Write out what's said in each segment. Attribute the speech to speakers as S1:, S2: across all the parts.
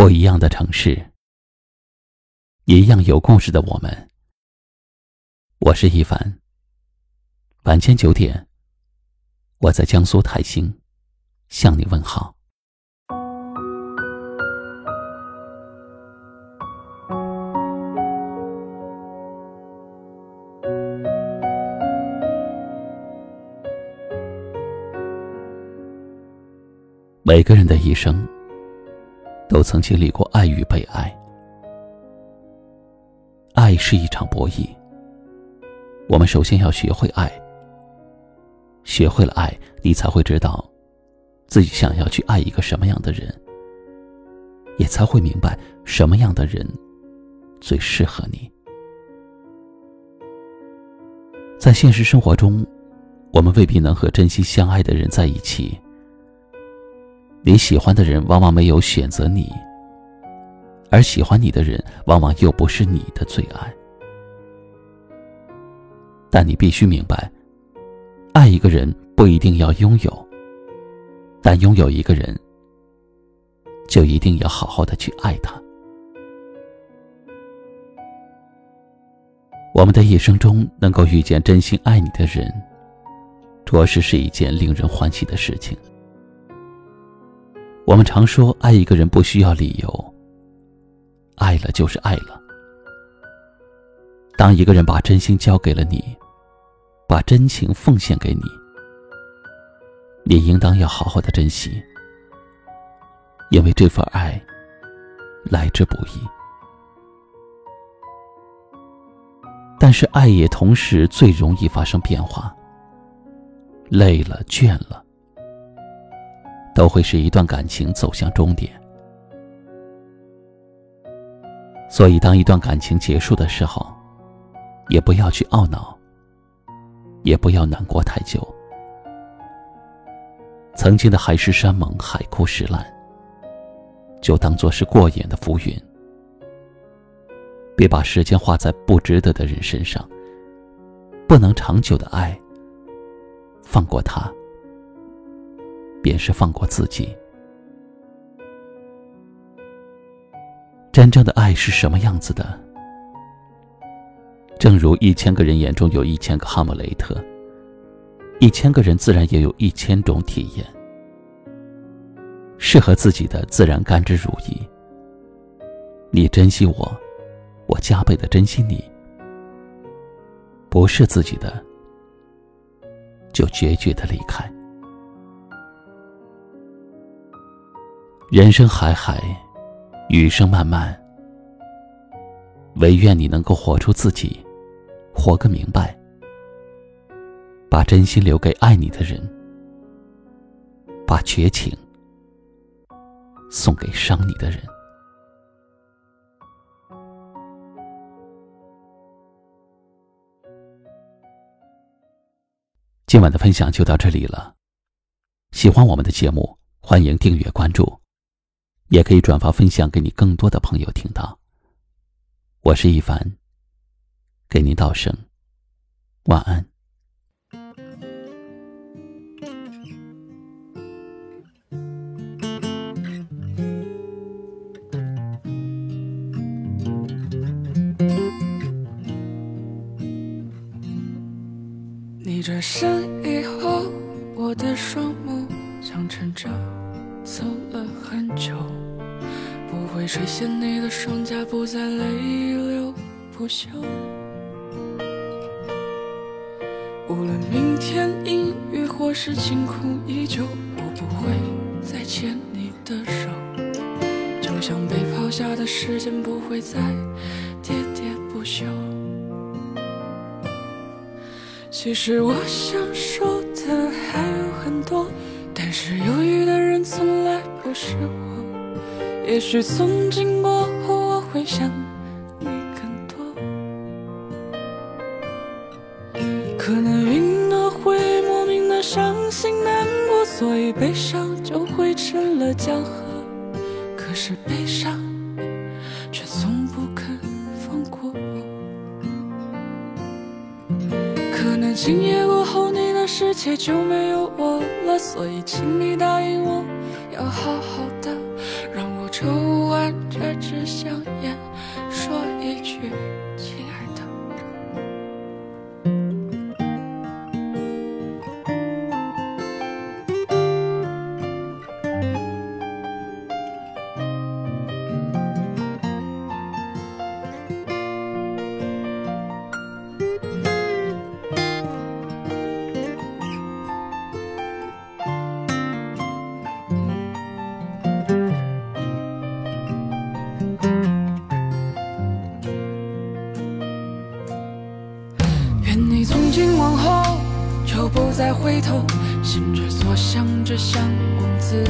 S1: 不一样的城市，一样有故事的我们。我是一凡。晚间九点，我在江苏泰兴向你问好。每个人的一生。都曾经历过爱与被爱，爱是一场博弈。我们首先要学会爱，学会了爱，你才会知道自己想要去爱一个什么样的人，也才会明白什么样的人最适合你。在现实生活中，我们未必能和真心相爱的人在一起。你喜欢的人往往没有选择你，而喜欢你的人往往又不是你的最爱。但你必须明白，爱一个人不一定要拥有，但拥有一个人，就一定要好好的去爱他。我们的一生中能够遇见真心爱你的人，着实是一件令人欢喜的事情。我们常说，爱一个人不需要理由，爱了就是爱了。当一个人把真心交给了你，把真情奉献给你，你应当要好好的珍惜，因为这份爱来之不易。但是，爱也同时最容易发生变化，累了，倦了。都会使一段感情走向终点。所以，当一段感情结束的时候，也不要去懊恼，也不要难过太久。曾经的海誓山盟、海枯石烂，就当做是过眼的浮云。别把时间花在不值得的人身上。不能长久的爱，放过他。便是放过自己。真正的爱是什么样子的？正如一千个人眼中有一千个哈姆雷特，一千个人自然也有一千种体验。适合自己的自然甘之如饴。你珍惜我，我加倍的珍惜你。不是自己的，就决绝的离开。人生海海，余生漫漫。唯愿你能够活出自己，活个明白，把真心留给爱你的人，把绝情送给伤你的人。今晚的分享就到这里了。喜欢我们的节目，欢迎订阅关注。也可以转发分享给你更多的朋友听到。我是一凡，给您道声晚安。
S2: 你转身以后，我的双目像撑着。走了很久，会垂涎你的双颊，不再泪流不休。无论明天阴雨或是晴空依旧，我不会再牵你的手。就像被抛下的时间，不会再喋喋不休。其实我想说也许从今过后我会想你更多，可能云朵会莫名的伤心难过，所以悲伤就会成了江河，可是悲伤却从不肯放过我，可能今夜过后你的。世界就没有我了，所以请你答应我，要好好的，只想演。从今往后就不再回头，心之所向只向往自由，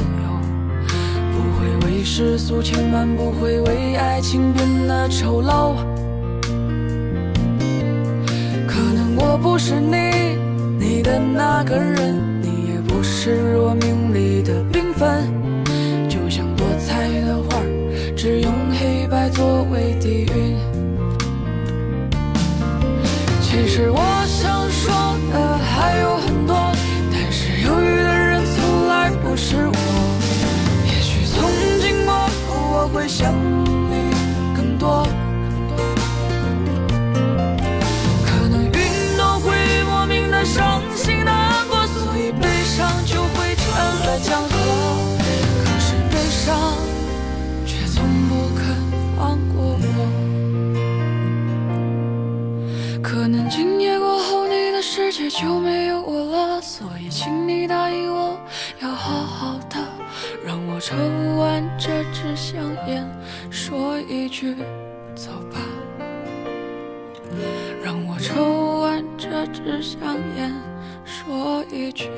S2: 不会为世俗牵绊，不会为爱情变得丑陋。可能我不是你，你的那个人，你也不是我命里的缤纷，就像多彩的花，只用黑白作为底蕴。会想你更多，可能云都会莫名的伤心难过，所以悲伤就会成了江河。可是悲伤却从不肯放过我。可能今夜过后，你的世界就没有我了，所以请你答应我，我抽完这支香烟，说一句走吧。让我抽完这支香烟，说一句。